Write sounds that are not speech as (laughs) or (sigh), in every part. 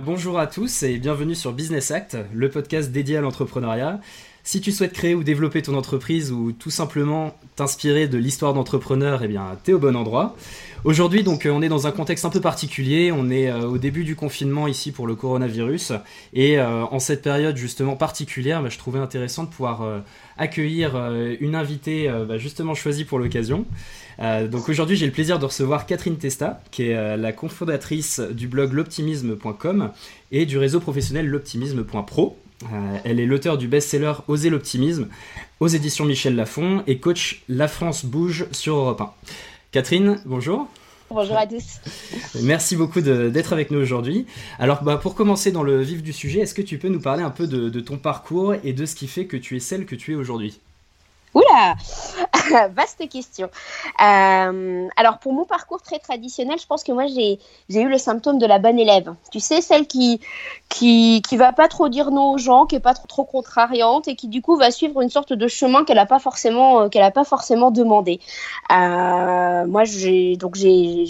Bonjour à tous et bienvenue sur Business Act, le podcast dédié à l'entrepreneuriat. Si tu souhaites créer ou développer ton entreprise ou tout simplement t'inspirer de l'histoire d'entrepreneurs, eh bien, t'es au bon endroit. Aujourd'hui, donc, euh, on est dans un contexte un peu particulier. On est euh, au début du confinement ici pour le coronavirus. Et euh, en cette période justement particulière, bah, je trouvais intéressant de pouvoir accueillir une invitée bah, justement choisie pour l'occasion. donc aujourd'hui, j'ai le plaisir de recevoir Catherine Testa, qui est la cofondatrice du blog l'optimisme.com et du réseau professionnel l'optimisme.pro. elle est l'auteur du best-seller Oser l'optimisme aux éditions Michel Lafon et coach La France bouge sur Europe 1. Catherine, bonjour. Bonjour à tous. Merci beaucoup d'être avec nous aujourd'hui. Alors, bah, pour commencer dans le vif du sujet, est-ce que tu peux nous parler un peu de ton parcours et de ce qui fait que tu es celle que tu es aujourd'hui? (laughs) Vaste question. Euh, alors, pour mon parcours très traditionnel, je pense que moi, j'ai eu le symptôme de la bonne élève. Tu sais, celle qui qui, qui va pas trop dire non aux gens, qui est pas trop, trop contrariante et qui, du coup, va suivre une sorte de chemin qu'elle n'a pas, forcément, euh, pas forcément demandé. Euh, moi, j'ai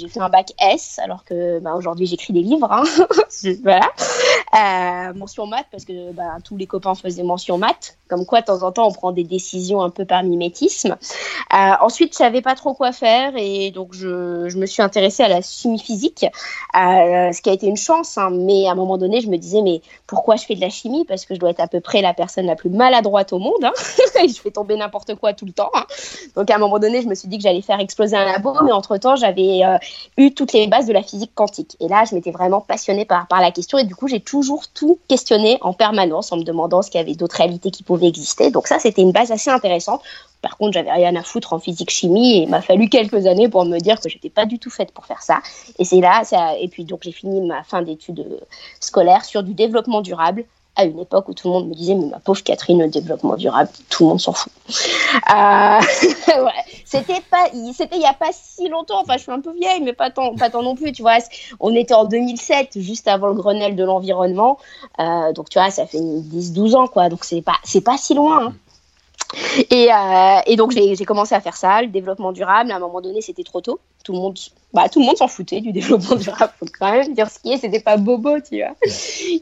fait un bac S, alors que bah, aujourd'hui, j'écris des livres. Hein. (laughs) voilà. Euh, mention maths, parce que bah, tous les copains faisaient mention maths. Comme quoi, de temps en temps, on prend des décisions un peu par mimétisme. Euh, ensuite, je savais pas trop quoi faire et donc je, je me suis intéressée à la chimie physique, euh, ce qui a été une chance. Hein, mais à un moment donné, je me disais, mais pourquoi je fais de la chimie? Parce que je dois être à peu près la personne la plus maladroite au monde. Hein. (laughs) je fais tomber n'importe quoi tout le temps. Hein. Donc à un moment donné, je me suis dit que j'allais faire exploser un labo, mais entre-temps, j'avais euh, eu toutes les bases de la physique quantique. Et là, je m'étais vraiment passionnée par, par la question et du coup, j'ai toujours tout questionné en permanence en me demandant ce qu'il y avait d'autres réalités qui pouvaient exister. Donc ça, c'était une base assez intéressante. Par contre, j'avais rien à foutre en physique-chimie et il m'a fallu quelques années pour me dire que j'étais pas du tout faite pour faire ça. Et c'est là, ça, et puis donc j'ai fini ma fin d'études scolaires sur du développement durable à une époque où tout le monde me disait mais ma pauvre Catherine le développement durable tout le monde s'en fout euh, (laughs) c'était pas c'était il y a pas si longtemps enfin je suis un peu vieille mais pas tant pas tant non plus tu vois on était en 2007 juste avant le Grenelle de l'environnement euh, donc tu vois ça fait 10 12 ans quoi donc c'est pas c'est pas si loin hein. Et, euh, et, donc j'ai commencé à faire ça, le développement durable. À un moment donné, c'était trop tôt. Tout le monde bah, tout le monde s'en foutait du (laughs) développement durable, faut quand même dire ce qui est, c'était pas bobo, tu vois.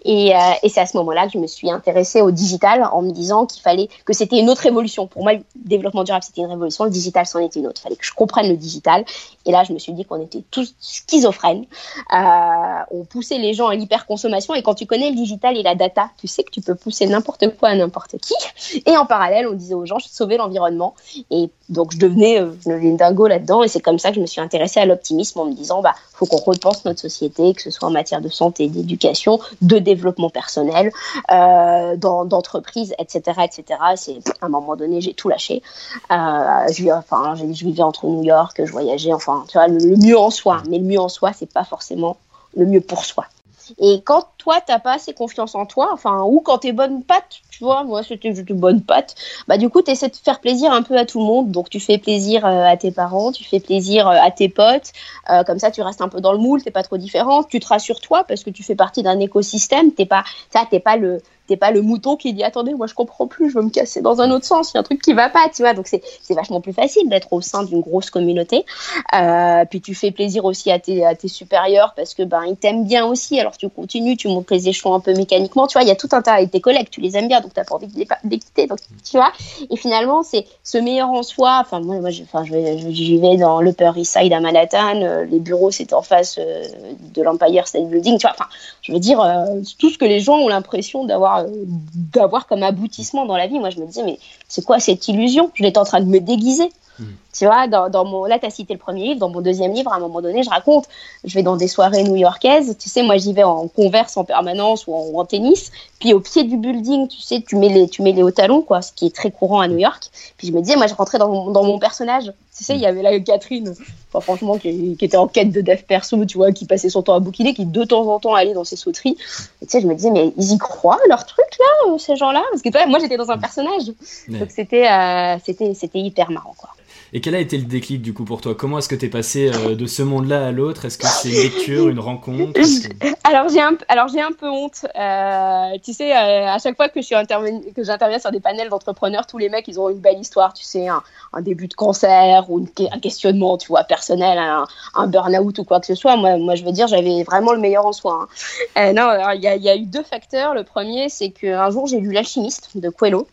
Et, euh, et c'est à ce moment-là que je me suis intéressée au digital en me disant qu'il fallait que c'était une autre révolution. Pour moi, le développement durable, c'était une révolution, le digital, c'en était une autre. Il fallait que je comprenne le digital. Et là, je me suis dit qu'on était tous schizophrènes. Euh, on poussait les gens à l'hyperconsommation. Et quand tu connais le digital et la data, tu sais que tu peux pousser n'importe quoi à n'importe qui. Et en parallèle, on disait aux gens, je sauver l'environnement. Et donc, je devenais, euh, devenais dingo là-dedans. Et c'est comme ça que je me suis intéressée à l'optimisme en me disant bah faut qu'on repense notre société, que ce soit en matière de santé, d'éducation, de développement personnel, euh, d'entreprise, etc., etc. C'est à un moment donné j'ai tout lâché. Euh, je, enfin, je, vivais entre New York, je voyageais, enfin tu vois le, le mieux en soi, mais le mieux en soi c'est pas forcément le mieux pour soi. Et quand toi, t'as pas assez confiance en toi, enfin, ou quand t'es bonne patte, tu vois, moi c'était juste bonne patte, bah du coup, t'essaies de faire plaisir un peu à tout le monde. Donc tu fais plaisir euh, à tes parents, tu fais plaisir euh, à tes potes, euh, comme ça tu restes un peu dans le moule, t'es pas trop différent, tu te rassures toi parce que tu fais partie d'un écosystème, t'es pas, ça, t'es pas le, t'es pas le mouton qui dit attendez moi je comprends plus je veux me casser dans un autre sens il y a un truc qui va pas tu vois. Donc c'est vachement plus facile d'être au sein d'une grosse communauté. Euh, puis tu fais plaisir aussi à tes à tes supérieurs parce que ben ils t'aiment bien aussi. Alors tu continues tu montes les échelons un peu mécaniquement tu vois. Il y a tout un tas et tes collègues tu les aimes bien donc t'as pas envie de les, quitter donc tu vois. Et finalement c'est ce meilleur en soi enfin moi moi enfin je j'y vais dans l'Upper East Side à Manhattan euh, les bureaux c'est en face euh, de l'Empire State Building tu vois. Enfin je veux dire tout ce que les gens ont l'impression d'avoir d'avoir comme aboutissement dans la vie. Moi, je me disais, mais c'est quoi cette illusion? Je l'étais en train de me déguiser. Hmm. Tu vois, dans, dans mon, là, tu as cité le premier livre. Dans mon deuxième livre, à un moment donné, je raconte, je vais dans des soirées new-yorkaises. Tu sais, moi, j'y vais en converse en permanence ou en, tennis. Puis au pied du building, tu sais, tu mets les, tu mets les hauts talons, quoi, ce qui est très courant à New York. Puis je me disais, moi, je rentrais dans mon, dans mon personnage. Tu sais, il y avait là Catherine, enfin, franchement, qui, qui, était en quête de dev perso, tu vois, qui passait son temps à bouquiner, qui de temps en temps allait dans ses sauteries. Et tu sais, je me disais, mais ils y croient, leur truc, là, euh, ces gens-là? Parce que toi, moi, j'étais dans un personnage. Donc c'était, euh, c'était, c'était hyper marrant, quoi. Et quel a été le déclic du coup pour toi? Comment est-ce que tu es passé euh, de ce monde-là à l'autre? Est-ce que c'est une lecture, une rencontre? (laughs) Alors j'ai un, un peu honte. Euh, tu sais, euh, à chaque fois que j'interviens sur des panels d'entrepreneurs, tous les mecs ils ont une belle histoire. Tu sais, un, début de cancer ou un questionnement, tu vois, personnel, un, burn-out ou quoi que ce soit. Moi, moi je veux dire, j'avais vraiment le meilleur en soi. Hein. non, il y, a eu deux facteurs. Le premier, c'est qu'un jour j'ai lu L'alchimiste de Coelho.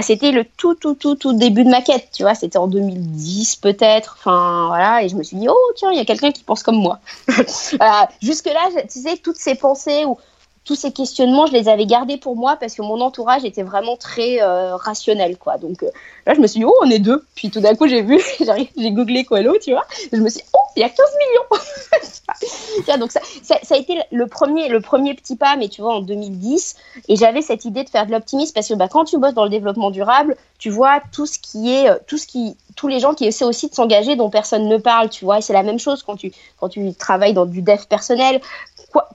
C'était le tout, tout, tout, tout début de ma quête, tu vois. C'était en 2010 peut-être. Enfin, voilà. Et je me suis dit, oh, tiens, il y a quelqu'un qui pense comme moi. (laughs) Jusque-là, tu sais, toutes ces pensées ou tous ces questionnements, je les avais gardés pour moi parce que mon entourage était vraiment très euh, rationnel, quoi. Donc euh, là, je me suis dit, oh, on est deux. Puis tout d'un coup, j'ai vu, (laughs) j'ai googlé Coelho, tu vois. je me suis dit, oh, il y a 15 millions. (laughs) donc ça, ça, a été le premier, le premier petit pas, mais tu vois, en 2010. Et j'avais cette idée de faire de l'optimisme parce que bah, quand tu bosses dans le développement durable, tu vois tout ce qui est, euh, tout ce qui, tous les gens qui essaient aussi de s'engager dont personne ne parle, tu vois. C'est la même chose quand tu, quand tu travailles dans du dev personnel quoi,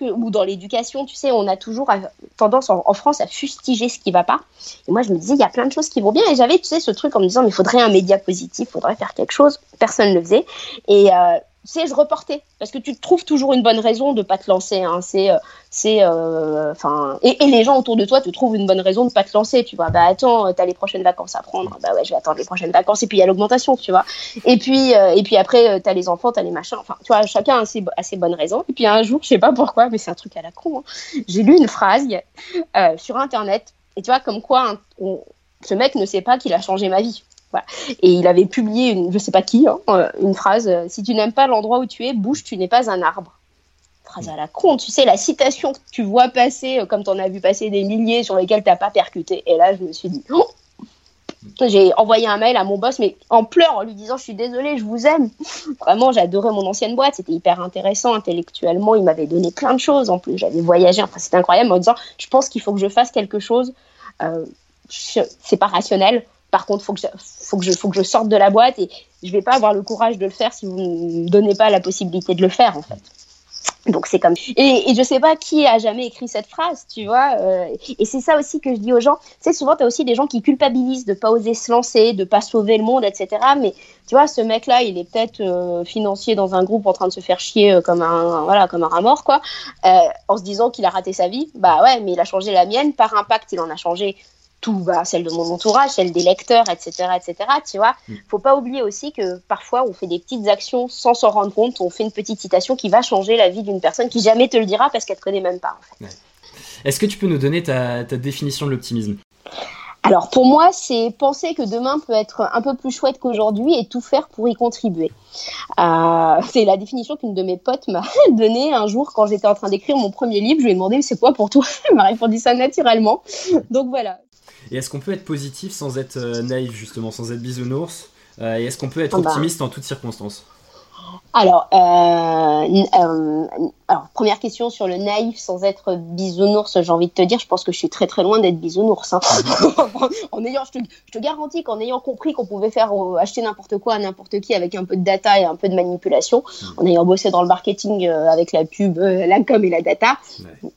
ou dans l'éducation, tu sais, on a toujours tendance en, France à fustiger ce qui va pas. Et moi, je me disais, il y a plein de choses qui vont bien. Et j'avais, tu sais, ce truc en me disant, mais il faudrait un média positif, faudrait faire quelque chose. Personne ne le faisait. Et euh, tu sais, je reportais parce que tu trouves toujours une bonne raison de pas te lancer. Hein. C'est, euh, c'est, euh, enfin, et, les gens autour de toi te trouvent une bonne raison de pas te lancer. Tu vois, bah attends, t'as les prochaines vacances à prendre. Bah ouais, je vais attendre les prochaines vacances. Et puis il y a l'augmentation, tu vois. Et puis, euh, et puis après, t'as les enfants, t'as les machins. Enfin, tu vois, chacun a ses, bonnes raisons. Et puis un jour, je sais pas pourquoi, mais c'est un truc à la con. Hein. J'ai lu une phrase sur internet. Et tu vois, comme quoi, ce mec ne sait pas qu'il a changé ma vie. Et il avait publié, une, je sais pas qui, hein, euh, une phrase euh, Si tu n'aimes pas l'endroit où tu es, bouge, tu n'es pas un arbre. Phrase à la con, tu sais, la citation que tu vois passer, euh, comme tu en as vu passer des milliers sur lesquels tu n'as pas percuté. Et là, je me suis dit oh j'ai envoyé un mail à mon boss, mais en pleurs, en lui disant Je suis désolée, je vous aime. Vraiment, j'adorais mon ancienne boîte, c'était hyper intéressant intellectuellement. Il m'avait donné plein de choses en plus. J'avais voyagé, enfin, c'était incroyable en disant Je pense qu'il faut que je fasse quelque chose. Euh, c'est pas rationnel, par contre, faut que faut que je, sorte de la boîte et je vais pas avoir le courage de le faire si vous me donnez pas la possibilité de le faire, en fait. Donc c'est comme et, et je sais pas qui a jamais écrit cette phrase, tu vois. Euh, et c'est ça aussi que je dis aux gens. Tu sais, souvent as aussi des gens qui culpabilisent de pas oser se lancer, de pas sauver le monde, etc. Mais tu vois, ce mec-là, il est peut-être euh, financier dans un groupe en train de se faire chier euh, comme un voilà comme un rat mort quoi, en se disant qu'il a raté sa vie. Bah ouais, mais il a changé la mienne par impact. Il en a changé tout, bah, celle de mon entourage, celle des lecteurs, etc., etc. Tu vois, mm. faut pas oublier aussi que parfois on fait des petites actions sans s'en rendre compte. On fait une petite citation qui va changer la vie d'une personne qui jamais te le dira parce qu'elle te connaît même pas. En fait. Est-ce que tu peux nous donner ta, ta définition de l'optimisme? Alors pour moi, c'est penser que demain peut être un peu plus chouette qu'aujourd'hui et tout faire pour y contribuer. Euh, c'est la définition qu'une de mes potes m'a (laughs) donnée un jour quand j'étais en train d'écrire mon premier livre. Je lui ai demandé c'est quoi pour toi? (laughs) Elle m'a répondu ça naturellement. Donc voilà, et est-ce qu'on peut être positif sans être euh, naïf, justement, sans être bisounours? Euh, Et est-ce qu'on peut être ah bah. optimiste en toutes circonstances? Alors, euh, euh, alors, première question sur le naïf sans être bisounours, j'ai envie de te dire, je pense que je suis très très loin d'être bisounours. Hein. (laughs) en ayant, je te, je te garantis qu'en ayant compris qu'on pouvait faire euh, acheter n'importe quoi à n'importe qui avec un peu de data et un peu de manipulation, en ayant bossé dans le marketing avec la pub, la com et la data,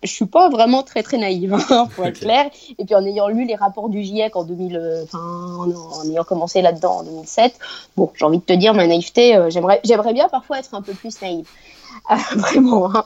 je suis pas vraiment très très naïve, hein, (laughs) pour être clair. Et puis en ayant lu les rapports du GIEC en 2000, enfin en, ayant commencé là-dedans en 2007, bon, j'ai envie de te dire ma naïveté, j'aimerais j'aimerais bien parfois être un peu plus naïf. Euh, (laughs) vraiment. Hein.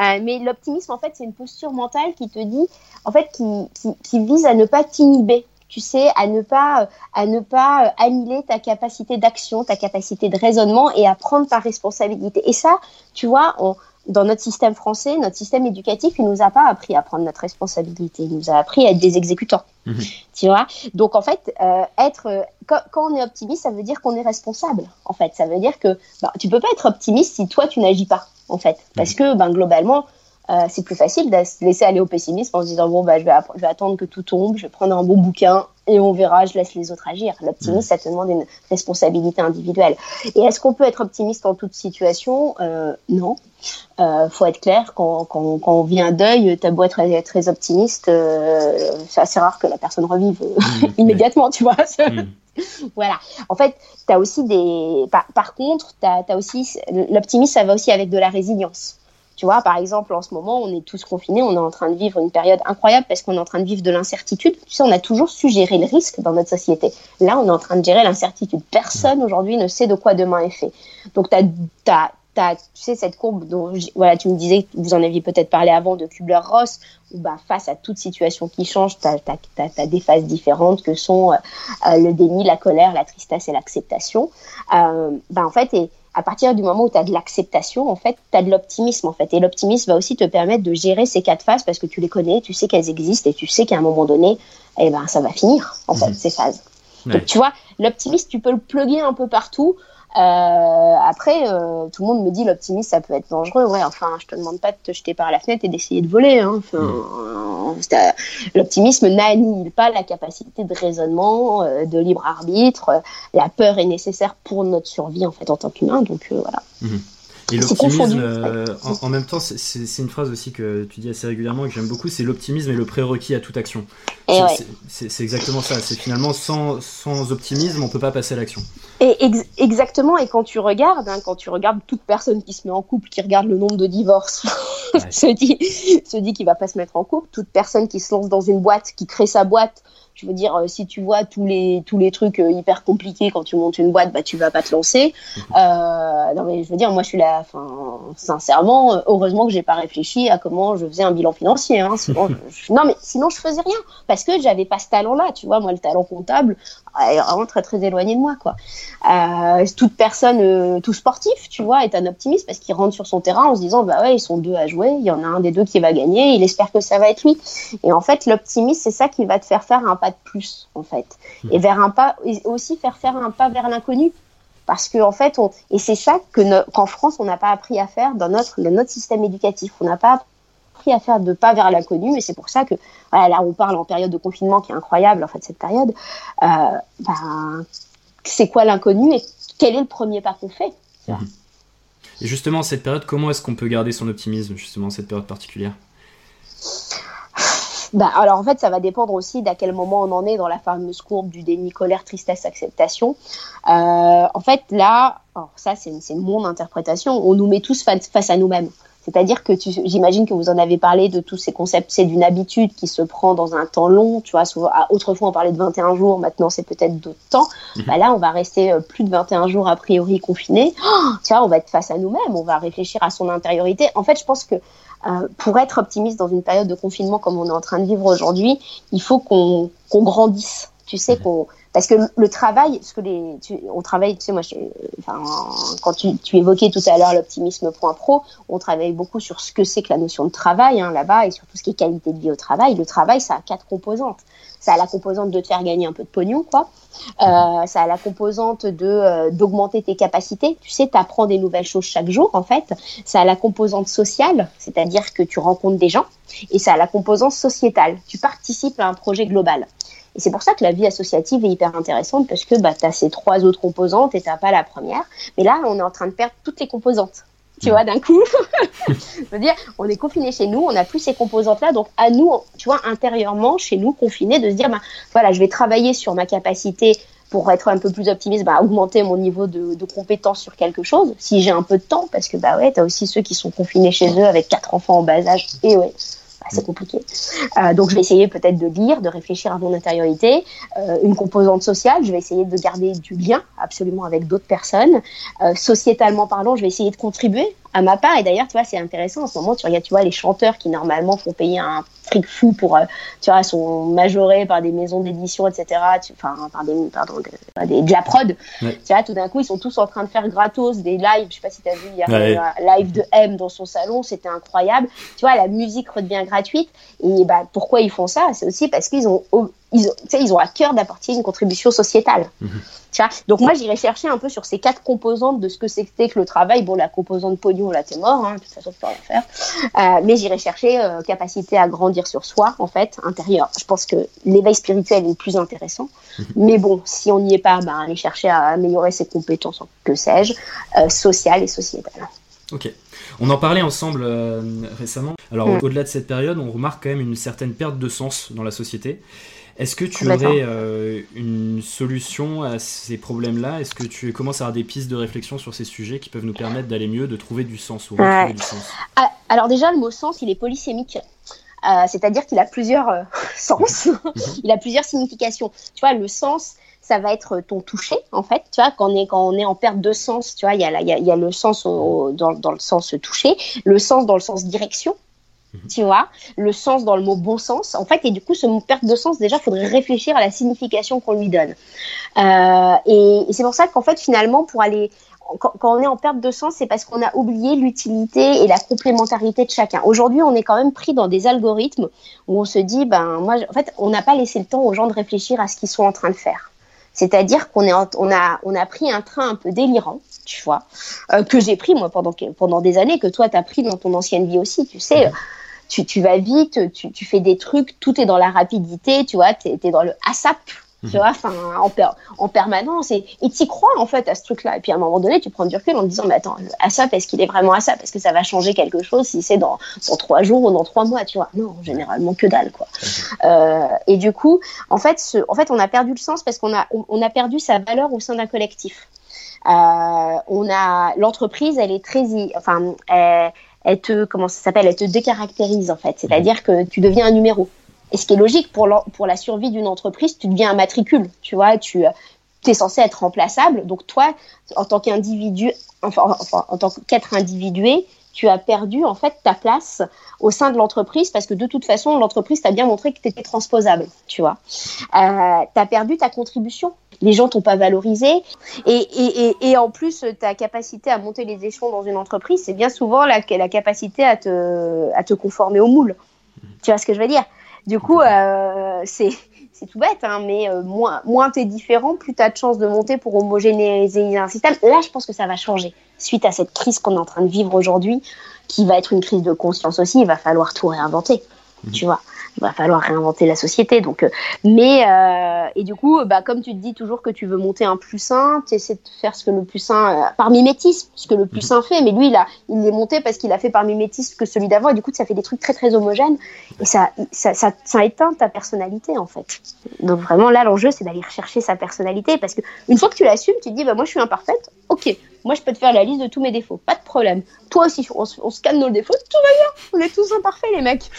Euh, mais l'optimisme, en fait, c'est une posture mentale qui te dit, en fait, qui, qui, vise à ne pas t'inhiber. Tu sais, à ne pas, à ne pas annihiler ta capacité d'action, ta capacité de raisonnement et à prendre ta responsabilité. Et ça, tu vois, on, dans notre système français, notre système éducatif, il nous a pas appris à prendre notre responsabilité. Il nous a appris à être des exécutants. Mhm. Tu vois? Donc en fait, euh, être euh, quand, on est optimiste, ça veut dire qu'on est responsable. En fait, ça veut dire que bah, tu peux pas être optimiste si toi tu n'agis pas. En fait, parce mhm. que ben globalement, euh, c'est plus facile de se laisser aller au pessimisme en se disant bon bah je vais, je vais attendre que tout tombe, je vais prendre un bon bouquin et on verra, je laisse les autres agir. L'optimisme, mmh. ça te demande une responsabilité individuelle. Et est-ce qu'on peut être optimiste en toute situation? Euh, Non. Euh, faut être clair, quand, quand, quand on vit un deuil, t'as beau être très, très optimiste, euh, c'est assez rare que la personne revive (laughs) mmh. immédiatement, tu vois. Mmh. (laughs) voilà. En fait, tu as aussi des. Par, contre, tu as, aussi. L'optimisme, ça va aussi avec de la résilience Tu vois, par exemple, en ce moment, on est tous confinés, on est en train de vivre une période incroyable parce qu'on est en train de vivre de l'incertitude. Tu sais, on a toujours su gérer le risque dans notre société. Là, on est en train de gérer l'incertitude. Personne aujourd'hui ne sait de quoi demain est fait. Donc, tu as, tu sais, cette courbe dont voilà, tu me disais, vous en aviez peut-être parlé avant de Kubler-Ross, où bah, face à toute situation qui change, tu as, des phases différentes que sont euh, le déni, la colère, la tristesse et l'acceptation. Euh, bah, en fait, et à partir du moment où tu as de l'acceptation, en fait, tu as de l'optimisme, en fait. Et l'optimisme va aussi te permettre de gérer ces quatre phases parce que tu les connais, tu sais qu'elles existent et tu sais qu'à un moment donné, eh ben, ça va finir, en fait, mmh. ces phases. Donc, tu vois, l'optimisme, tu peux le plugger un peu partout. Euh, après, euh, tout le monde me dit l'optimisme, ça peut être dangereux. Ouais, enfin, je te demande pas de te jeter par la fenêtre et d'essayer de voler. Hein. Enfin, mm. euh, l'optimisme n'annihile pas la capacité de raisonnement, euh, de libre arbitre. La peur est nécessaire pour notre survie en fait en tant qu'humain. Donc voilà. Mm-hmm. Et l'optimisme, euh, en, même temps, c'est une phrase aussi que tu dis assez régulièrement et que j'aime beaucoup, c'est l'optimisme est le prérequis à toute action. C'est exactement ça. C'est finalement sans, sans, optimisme, on peut pas passer à l'action. Et exactement. Et quand tu regardes, hein, quand tu regardes toute personne qui se met en couple, qui regarde le nombre de divorces, (laughs) se dit, se dit qu'il va pas se mettre en couple. Toute personne qui se lance dans une boîte, qui crée sa boîte, je veux dire, euh, si tu vois tous les, tous les trucs euh, hyper compliqués quand tu montes une boîte, bah, tu vas pas te lancer. Mhm. Euh, non, mais je veux dire, moi, je suis là, enfin, sincèrement, heureusement que j'ai pas réfléchi à comment je faisais un bilan financier. Hein, sinon, (laughs) je, non, mais sinon, je faisais rien parce que j'avais pas ce talent-là. Tu vois, moi, le talent comptable est vraiment très, très éloigné de moi, quoi. Euh, toute personne, euh, tout sportif, tu vois, est un optimiste parce qu'il rentre sur son terrain en se disant, bah ouais, ils sont deux à jouer, il y en a un des deux qui va gagner, il espère que ça va être lui. Et en fait, l'optimisme, c'est ça qui va te faire faire un pas de plus, en fait. Et vers un pas, et aussi faire faire un pas vers l'inconnu. Parce que en fait, on, et c'est ça que qu'en France, on n'a pas appris à faire dans notre, dans notre système éducatif. On n'a pas appris à faire de pas vers l'inconnu, et c'est pour ça que voilà, là, on parle en période de confinement qui est incroyable, en fait, cette période. Euh, ben, c'est quoi l'inconnu et quel est le premier pas qu'on fait? Mhm. Et justement, cette période, comment est-ce qu'on peut garder son optimisme, justement, cette période particulière? Bah, alors en fait, ça va dépendre aussi d'à quel moment on en est dans la fameuse courbe du déni, colère, tristesse, acceptation. Euh, en fait, là, ça c'est mon interprétation, on nous met tous face à nous-mêmes. C'est-à-dire que j'imagine que vous en avez parlé de tous ces concepts. C'est d'une habitude qui se prend dans un temps long. Tu vois, souvent, ah, autrefois on parlait de 21 jours, maintenant c'est peut-être d'autres temps. Mhm. Bah là, on va rester euh, plus de 21 jours a priori confinés. Oh, tu vois, on va être face à nous-mêmes, on va réfléchir à son intériorité. En fait, je pense que euh, pour être optimiste dans une période de confinement comme on est en train de vivre aujourd'hui, il faut qu'on grandisse. Tu sais, mhm. qu'on parce que le travail, ce que les, on travaille, tu sais, moi, enfin, quand tu, tu, évoquais tout à l'heure l'optimisme.pro, on travaille beaucoup sur ce que c'est que la notion de travail hein, là-bas et sur tout ce qui est qualité de vie au travail. Le travail, ça a quatre composantes. Ça a la composante de te faire gagner un peu de pognon, quoi. Euh, ça a la composante de euh, d'augmenter tes capacités. Tu sais, tu apprends des nouvelles choses chaque jour, en fait. Ça a la composante sociale, c'est-à-dire que tu rencontres des gens. Et ça a la composante sociétale. Tu participes à un projet global. Et c'est pour ça que la vie associative est hyper intéressante parce que bah, tu as ces trois autres composantes et tu pas la première. Mais là, on est en train de perdre toutes les composantes. Tu vois, d'un coup, (laughs) je veux dire, on est confiné chez nous, on n'a plus ces composantes-là, donc à nous, tu vois, intérieurement, chez nous, confinés, de se dire, bah, voilà, je vais travailler sur ma capacité pour être un peu plus optimiste, bah, augmenter mon niveau de, de compétence sur quelque chose, si j'ai un peu de temps, parce que bah ouais, tu as aussi ceux qui sont confinés chez eux avec quatre enfants en bas âge, et ouais, c'est compliqué. Euh, donc je vais essayer peut-être de lire, de réfléchir à mon intériorité. Euh, une composante sociale, je vais essayer de garder du lien absolument avec d'autres personnes. Euh, sociétalement parlant, je vais essayer de contribuer à ma part. Et d'ailleurs, tu vois, c'est intéressant en ce moment. Tu regardes, tu vois, les chanteurs qui normalement font payer un fric fou pour, euh, tu vois, sont majorés par des maisons d'édition, etc. Enfin, par des, pardon, de, de la prod. Tu vois, tout d'un coup, ils sont tous en train de faire gratos des lives. Je sais pas si tu as vu, il y a un live de M dans son salon. C'était incroyable. Tu vois, la musique redevient gratuite. Et bah, pourquoi ils font ça? C'est aussi parce qu'ils ont ils, ils ont à cœur d'apporter une contribution sociétale. Mhm. Donc moi, j'irai chercher un peu sur ces quatre composantes de ce que c'était que le travail. Bon, la composante pognon, là, t'es mort, hein, de toute façon, tu peux rien faire. Euh, mais j'irai chercher euh, capacité à grandir sur soi, en fait, intérieur. Je pense que l'éveil spirituel est le plus intéressant. Mhm. Mais bon, si on n'y est pas, ben, aller chercher à améliorer ses compétences, que sais-je, euh, sociales et sociétales. Ok. On en parlait ensemble euh, récemment. Alors Mm. au-delà de cette période, on remarque quand même une certaine perte de sens dans la société. Est-ce que tu aurais euh, une solution à ces problèmes-là? Est-ce que tu commences à avoir des pistes de réflexion sur ces sujets qui peuvent nous permettre d'aller mieux, de trouver du sens ou Ouais. du sens? Ah, alors déjà, le mot sens, il est polysémique. Euh, C'est-à-dire qu'il a plusieurs (laughs) sens, il a plusieurs significations. Tu vois, le sens, ça va être ton toucher, en fait. Tu vois, quand on est, quand on est en perte de sens, tu vois, il y a, y a, il y a le sens au- dans, dans le sens toucher, le sens dans le sens direction. Tu vois, le sens dans le mot bon sens, en fait, et du coup, ce mot perte de sens, déjà, il faudrait réfléchir à la signification qu'on lui donne. Euh, et et c'est pour ça qu'en fait, finalement, pour aller quand, quand on est en perte de sens, c'est parce qu'on a oublié l'utilité et la complémentarité de chacun. Aujourd'hui, on est quand même pris dans des algorithmes où on se dit, ben moi, en fait, on n'a pas laissé le temps aux gens de réfléchir à ce qu'ils sont en train de faire. C'est-à-dire qu'on est, en- on a, on a pris un train un peu délirant, tu vois, euh, que j'ai pris moi pendant pendant des années, que toi t'as pris dans ton ancienne vie aussi, tu sais. Tu, tu vas vite, tu, tu fais des trucs, tout est dans la rapidité, tu vois, t'es es dans le ASAP, tu vois, enfin, en, per- en permanence. Et t'y crois, en fait, à ce truc-là. Et puis, à un moment donné, tu prends du recul en te disant, mais attends, le ASAP, est-ce qu'il est vraiment ASAP Est-ce que ça va changer quelque chose si c'est dans, dans trois jours ou dans trois mois, tu vois Non, généralement, que dalle, quoi. Euh, et du coup, en fait, ce, en fait, on a perdu le sens parce qu'on a, on, on a perdu sa valeur au sein d'un collectif. Euh, on a l'entreprise, elle est très, enfin, elle, elle te, comment ça s'appelle, elle te décaractérise en fait. C'est-à-dire que tu deviens un numéro. Et ce qui est logique pour, la survie d'une entreprise, tu deviens un matricule. Tu vois, tu es censé être remplaçable. Donc toi, en tant qu'individu, enfin, en tant qu'être individué, tu as perdu en fait ta place au sein de l'entreprise parce que de toute façon, l'entreprise t'a bien montré que tu étais transposable, tu vois. Euh, as perdu ta contribution. Les gens t'ont pas valorisé. Et, en plus, ta capacité à monter les échelons dans une entreprise, c'est bien souvent la, la capacité à te, à te conformer au moule. Tu vois ce que je veux dire? Du coup, euh, c'est tout bête, hein, mais euh, moins, moins tu es différent, plus tu as de chances de monter pour homogénéiser un système. Là, je pense que ça va changer. Suite à cette crise qu'on est en train de vivre aujourd'hui, qui va être une crise de conscience aussi, il va falloir tout réinventer. Tu vois, il va falloir réinventer la société. Donc, euh, mais euh, et du coup, bah, comme tu te dis toujours que tu veux monter un plus sain, tu essaies de faire ce que le plus sain, euh, par mimétisme, ce que le plus sain fait. Mais lui, il a, il l'est monté parce qu'il a fait par mimétisme que celui d'avant. Et du coup, ça fait des trucs très très homogènes et ça, ça, ça, ça éteint ta personnalité en fait. Donc vraiment là, l'enjeu, c'est d'aller rechercher sa personnalité parce que une fois que tu l'assumes, tu te dis, bah moi, je suis imparfaite. Ok, moi, je peux te faire la liste de tous mes défauts, pas de problème. Toi aussi, on, se- on scanne nos défauts, tout va bien. On est tous imparfaits, les mecs.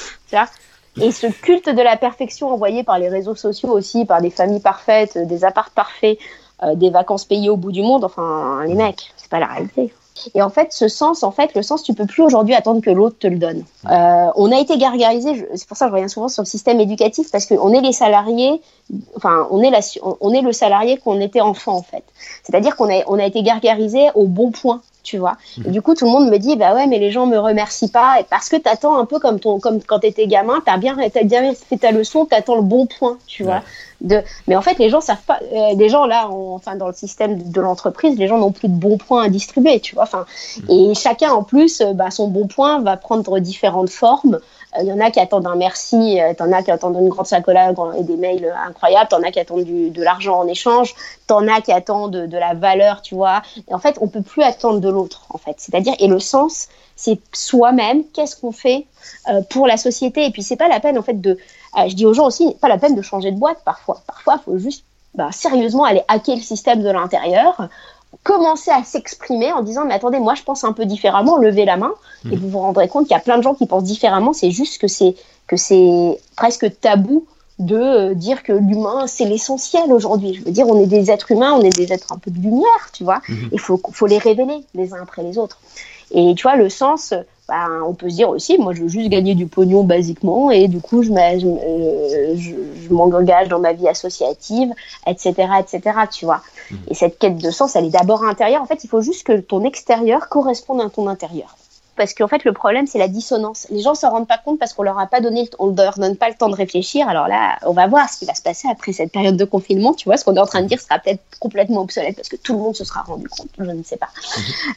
Et ce culte de la perfection envoyé par les réseaux sociaux aussi, par des familles parfaites, des apparts parfaits, euh, des vacances payées au bout du monde, enfin, les mecs, c'est pas la réalité. Et en fait, ce sens, en fait, le sens, tu peux plus aujourd'hui attendre que l'autre te le donne. Euh, on a été gargarisé, c'est pour ça que je reviens souvent sur le système éducatif, parce qu'on est les salariés, enfin, on est, la, on est le salarié qu'on était enfant, en fait. C'est-à-dire qu'on a, on a été gargarisé au bon point, tu vois. Et du coup, tout le monde me dit, bah ouais, mais les gens me remercient pas, et parce que t'attends un peu comme, ton, comme quand t'étais gamin, t'as bien, t'as bien fait ta leçon, t'attends le bon point, tu vois. De... Mais en fait, les gens savent pas. euh, les gens là, en- enfin dans le système de, de l'entreprise, les gens n'ont plus de bons points à distribuer, tu vois. Enfin, et chacun en plus, euh, bah, son bon point va prendre différentes formes. Euh, Il y en a qui attendent un merci, euh, t'en as qui attendent une grande sacola et des mails euh, incroyables, t'en as qui attendent de l'argent en échange, t'en as qui attendent de, la valeur, tu vois. Et en fait, on peut plus attendre de l'autre, en fait. C'est-à-dire, et le sens, c'est soi-même. Qu'est-ce qu'on fait euh, pour la société Et puis, c'est pas la peine, en fait, de. euh, je dis aux gens aussi, pas la peine de changer de boîte parfois. Parfois, il faut juste bah, sérieusement aller hacker le système de l'intérieur, commencer à s'exprimer en disant mais attendez moi je pense un peu différemment levez la main. Et vous vous rendrez compte qu'il y a plein de gens qui pensent différemment. C'est juste que c'est que c'est presque tabou de euh, dire que l'humain c'est l'essentiel aujourd'hui. Je veux dire on est des êtres humains on est des êtres un peu de lumière tu vois. Mhm. il faut faut les révéler les uns après les autres. Et tu vois le sens bah, on peut se dire aussi, moi je veux juste gagner du pognon basiquement et du coup je euh, m'engage dans ma vie associative, etc., etc., tu vois. Et cette quête de sens, elle est d'abord intérieure. En fait, il faut juste que ton extérieur corresponde à ton intérieur. Parce qu'en fait, le problème, c'est la dissonance. Les gens s'en rendent pas compte parce qu'on leur a pas donné, on leur donne pas le temps de réfléchir. Alors là, on va voir ce qui va se passer après cette période de confinement. Tu vois, ce qu'on est en train de dire sera peut-être complètement obsolète parce que tout le monde se sera rendu compte. Je ne sais pas.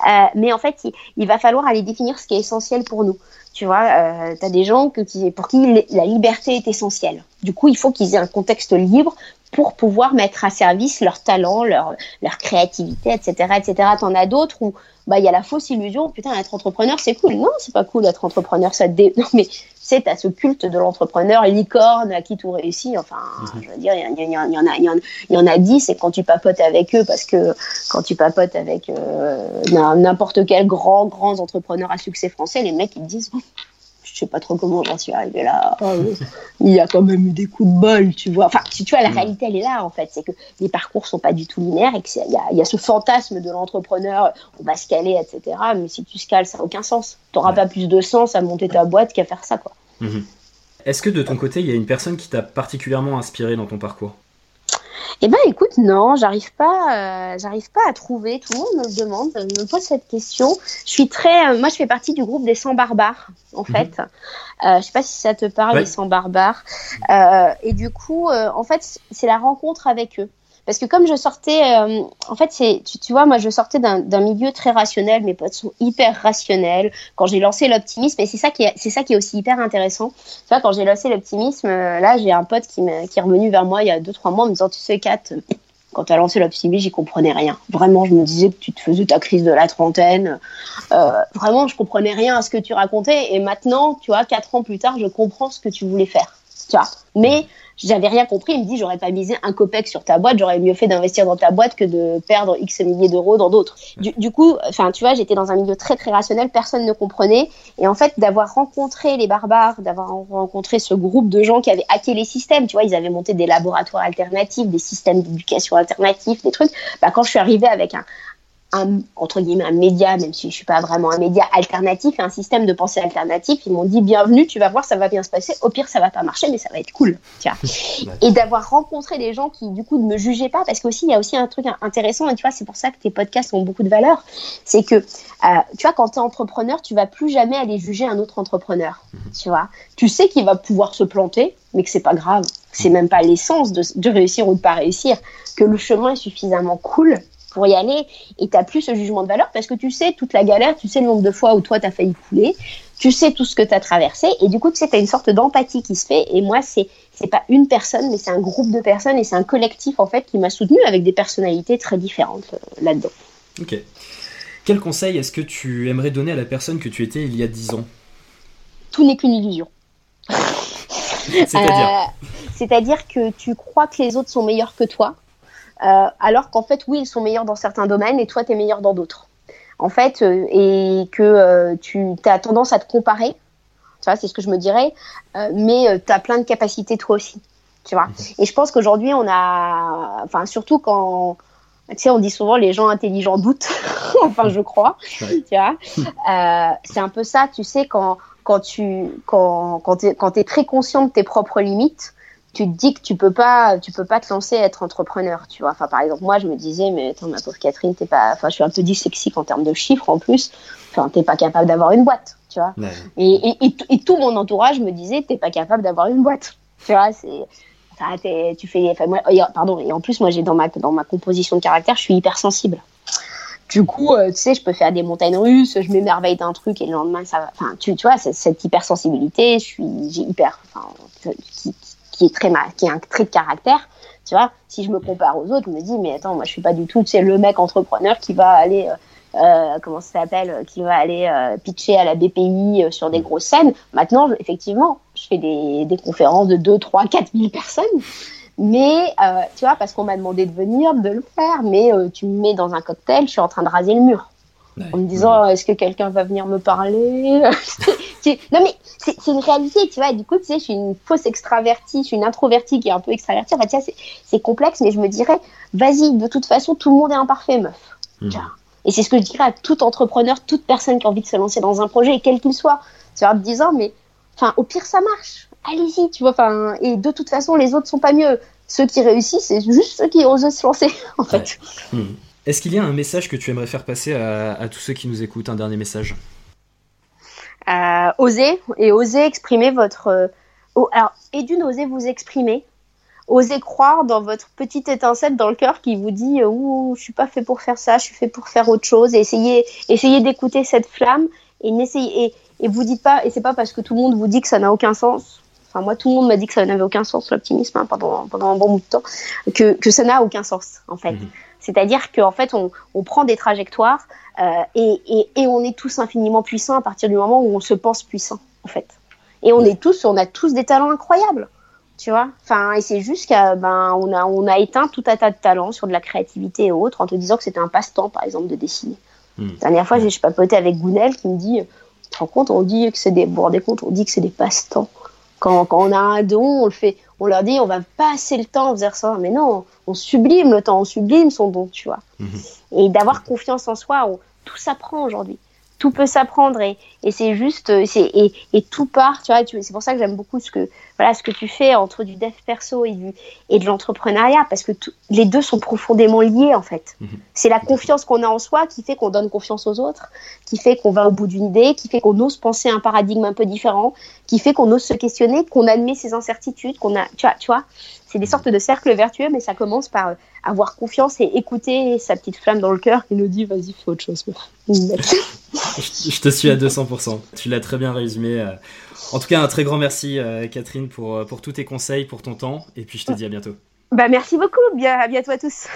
Euh, mais en fait, il, il va falloir aller définir ce qui est essentiel pour nous. Tu vois, euh, tu as des gens que, qui, pour qui la liberté est essentielle. Du coup, il faut qu'ils aient un contexte libre pour pouvoir mettre à service leur talent, leur, leur créativité, etc. etc. T'en as d'autres où bah il y a la fausse illusion, putain, être entrepreneur, c'est cool. Non, c'est pas cool d'être entrepreneur, ça dé... Non, mais c'est à ce culte de l'entrepreneur, licorne, à qui tout réussit. Enfin, mhm. je veux dire, il y, en a, il y en a dix, et quand tu papotes avec eux, parce que quand tu papotes avec euh, n'importe quel grand, grand entrepreneur à succès français, les mecs, ils te disent, je sais pas trop comment j'en suis arrivée là. Ah il y a quand même eu des coups de bol, tu vois. Enfin, tu vois, la réalité, elle est là, en fait. C'est que les parcours sont pas du tout linéaires et qu'il y, y, a ce fantasme de l'entrepreneur, on va se caler, etc. Mais si tu scales, ça n'a aucun sens. Tu n'auras pas plus de sens à monter ta boîte qu'à faire ça, quoi. Mhm. Est-ce que de ton côté, il y a une personne qui t'a particulièrement inspiré dans ton parcours? Eh ben, écoute, non, j'arrive pas, euh, j'arrive pas à trouver. Tout le monde me le demande, me pose cette question. Je suis très, euh, moi, je fais partie du groupe des 100 barbares, en mhm. fait. Euh, je sais pas si ça te parle, les 100 barbares. et du coup, en fait, c'est la rencontre avec eux. Parce que comme je sortais, euh, en fait, tu, vois, moi, je sortais d'un milieu très rationnel. Mes potes sont hyper rationnels. Quand j'ai lancé l'optimisme, et c'est ça qui est, aussi hyper intéressant. Tu vois, quand j'ai lancé l'optimisme, euh, là, j'ai un pote qui, qui est revenu vers moi il y a deux trois mois en me disant, tu sais, Kat, quand tu as lancé l'optimisme, j'y comprenais rien. Vraiment, je me disais que tu te faisais ta crise de la trentaine. Euh, vraiment, je comprenais rien à ce que tu racontais. Et maintenant, tu vois, quatre ans plus tard, je comprends ce que tu voulais faire. Tu vois. Mais j'avais rien compris. Il me dit, j'aurais pas misé un copec sur ta boîte, j'aurais mieux fait d'investir dans ta boîte que de perdre X milliers d'euros dans d'autres. Du, coup, enfin, tu vois, j'étais dans un milieu très, très rationnel, personne ne comprenait. Et en fait, d'avoir rencontré les barbares, d'avoir rencontré ce groupe de gens qui avaient hacké les systèmes, tu vois, ils avaient monté des laboratoires alternatifs, des systèmes d'éducation alternatifs, des trucs. Bah, quand je suis arrivée avec un, un, entre guillemets, un média, même si je suis pas vraiment un média alternatif, un système de pensée alternatif. Ils m'ont dit bienvenue, tu vas voir, ça va bien se passer. Au pire, ça va pas marcher, mais ça va être cool. Tu vois. et d'avoir rencontré des gens qui, du coup, ne me jugeaient pas, parce qu'aussi, il y a aussi un truc intéressant, et tu vois, c'est pour ça que tes podcasts ont beaucoup de valeur. C'est que, euh, tu vois, quand tu es entrepreneur, tu vas plus jamais aller juger un autre entrepreneur. Mhm. Tu vois. Tu sais qu'il va pouvoir se planter, mais que c'est pas grave. C'est même pas l'essence de, de réussir ou de pas réussir. Que le chemin est suffisamment cool pour y aller et tu plus ce jugement de valeur parce que tu sais toute la galère, tu sais le nombre de fois où toi tu as failli couler, tu sais tout ce que tu as traversé et du coup tu sais tu as une sorte d'empathie qui se fait et moi c'est c'est pas une personne mais c'est un groupe de personnes et c'est un collectif en fait qui m'a soutenu avec des personnalités très différentes euh, là-dedans. OK. Quel conseil est-ce que tu aimerais donner à la personne que tu étais il y a 10 ans? Tout n'est qu'une illusion. (laughs) C'est-à-dire? Euh, C'est-à-dire que tu crois que les autres sont meilleurs que toi, alors qu'en fait, oui, ils sont meilleurs dans certains domaines et toi, tu es meilleur dans d'autres. En fait, euh, et que euh, tu as tendance à te comparer, tu vois, c'est ce que je me dirais, mais tu as plein de capacités toi aussi, tu vois. Et je pense qu'aujourd'hui, on a, enfin, surtout quand, tu sais, on dit souvent les gens intelligents doutent, (laughs) enfin, je crois, tu vois. c'est un peu ça, tu sais, quand, quand tu quand, quand es, es très conscient de tes propres limites, tu te dis que tu peux pas, tu peux pas te lancer à être entrepreneur, tu vois. Enfin, par exemple, moi, je me disais, mais attends, ma pauvre Catherine, t'es pas, enfin, je suis un peu dyslexique en termes de chiffres en plus. Enfin, t'es pas capable d'avoir une boîte, tu vois. Et, et, et, tout mon entourage me disait, t'es pas capable d'avoir une boîte, tu vois. C'est, tu fais, enfin, moi, pardon. Et en plus, moi, j'ai dans ma, dans ma composition de caractère, je suis hypersensible. Du coup, euh, tu sais, je peux faire des montagnes russes, je m'émerveille d'un truc et le lendemain, ça va. Enfin, tu, tu vois, cette hypersensibilité, je suis, j'ai hyper, enfin, qui, qui est très qui est un trait de caractère. Tu vois, si je me compare aux autres, je me dis mais attends, moi je suis pas du tout, sais, le mec entrepreneur qui va aller euh, euh comment ça s'appelle, qui va aller euh, pitcher à la BPI euh, sur des grosses scènes. Maintenant, effectivement, je fais des, des conférences de 2, 3, 4 000 personnes. Mais, tu vois, parce qu'on m'a demandé de venir, de le faire, mais tu me mets dans un cocktail, je suis en train de raser le mur. En me disant, est-ce que quelqu'un va venir me parler (laughs) Non, mais c'est une réalité, tu vois. du coup, tu sais, je suis une fausse extravertie, je suis une introvertie qui est un peu extravertie. Tu sais, c'est complexe, mais je me dirais, vas-y, de toute façon, tout le monde est imparfait, meuf. Mmh. Et c'est ce que je dirais à tout entrepreneur, toute personne qui a envie de se lancer dans un projet, quel qu'il soit. Tu vois, en disant, mais, enfin, au pire, ça marche. Allez-y, tu vois. Enfin, et de toute façon, les autres sont pas mieux. Ceux qui réussissent, c'est juste ceux qui osent se lancer, (laughs) en fait. Mmh. Est-ce qu'il y a un message que tu aimerais faire passer à, à tous ceux qui nous écoutent, un dernier message? Euh, oser et oser exprimer votre. Euh, alors, et d'une oser vous exprimer, oser croire dans votre petite étincelle dans le cœur qui vous dit ouh je suis pas fait pour faire ça, je suis fait pour faire autre chose. Et essayer, essayer d'écouter cette flamme et, et, et vous dites pas, et c'est pas parce que tout le monde vous dit que ça n'a aucun sens. Enfin, moi, tout le monde m'a dit que ça n'avait aucun sens, l'optimisme, hein, pendant, pendant un bon bout de temps, que, que ça n'a aucun sens, en fait. Mhm. C'est-à-dire qu'en fait, on, on, prend des trajectoires euh, et, et, et, on est tous infiniment puissants à partir du moment où on se pense puissant, en fait. Et on est tous, on a tous des talents incroyables, tu vois. Enfin, et c'est juste qu'on ben, on a, on a éteint tout un tas de talents sur de la créativité et autres en te disant que c'était un passe-temps, par exemple, de dessiner. Hmm. La dernière fois, j'ai papoté avec Gounel qui me dit, tu te rends compte, on dit que c'est des, vous vous rendez compte, on dit que c'est des passe-temps. Quand, quand, on a un don, on le fait, on leur dit, on va passer le temps à faire ça. Mais non, on sublime le temps, on sublime son don, tu vois. Hmm. Et d'avoir confiance en soi, tout s'apprend aujourd'hui tout peut s'apprendre et, et c'est juste euh, c'est et, et, tout part tu vois c'est pour ça que j'aime beaucoup ce que voilà ce que tu fais entre du dev perso et du et de l'entrepreneuriat parce que les deux sont profondément liés en fait mhm. c'est la confiance qu'on a en soi qui fait qu'on donne confiance aux autres qui fait qu'on va au bout d'une idée qui fait qu'on ose penser un paradigme un peu différent qui fait qu'on ose se questionner qu'on admet ses incertitudes qu'on a tu vois tu vois c'est des sortes de cercles vertueux, mais ça commence par euh, avoir confiance et écouter sa petite flamme dans le cœur qui nous dit vas-y, fais autre chose. (laughs) je te suis à 200%. Tu l'as très bien résumé. Euh. En tout cas, un très grand merci, euh, Catherine, pour, pour tous tes conseils, pour ton temps. Et puis, je te dis à bientôt. Bah, merci beaucoup. Bien, à bientôt à tous.